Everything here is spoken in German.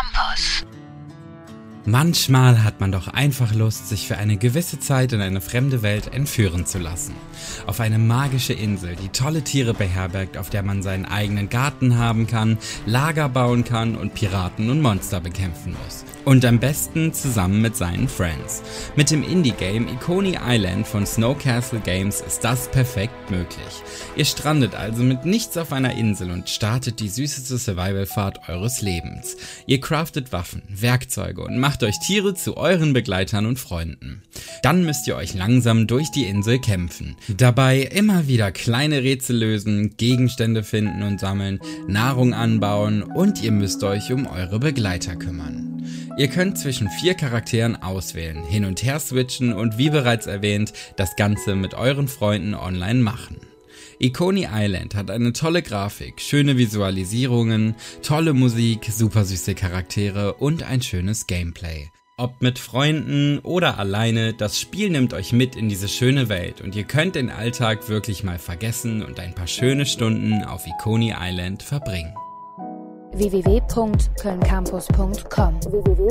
Campus. Manchmal hat man doch einfach Lust, sich für eine gewisse Zeit in eine fremde Welt entführen zu lassen. Auf eine magische Insel, die tolle Tiere beherbergt, auf der man seinen eigenen Garten haben kann, Lager bauen kann und Piraten und Monster bekämpfen muss. Und am besten zusammen mit seinen Friends. Mit dem Indie-Game Iconi Island von Snowcastle Games ist das perfekt möglich. Ihr strandet also mit nichts auf einer Insel und startet die süßeste Survival-Fahrt eures Lebens. Ihr craftet Waffen, Werkzeuge und macht euch Tiere zu euren Begleitern und Freunden. Dann müsst ihr euch langsam durch die Insel kämpfen. Dabei immer wieder kleine Rätsel lösen, Gegenstände finden und sammeln, Nahrung anbauen und ihr müsst euch um eure Begleiter kümmern. Ihr könnt zwischen vier Charakteren auswählen, hin und her switchen und wie bereits erwähnt, das Ganze mit euren Freunden online machen. Iconi Island hat eine tolle Grafik, schöne Visualisierungen, tolle Musik, super süße Charaktere und ein schönes Gameplay. Ob mit Freunden oder alleine, das Spiel nimmt euch mit in diese schöne Welt und ihr könnt den Alltag wirklich mal vergessen und ein paar schöne Stunden auf Iconi Island verbringen. www.kölncampus.com www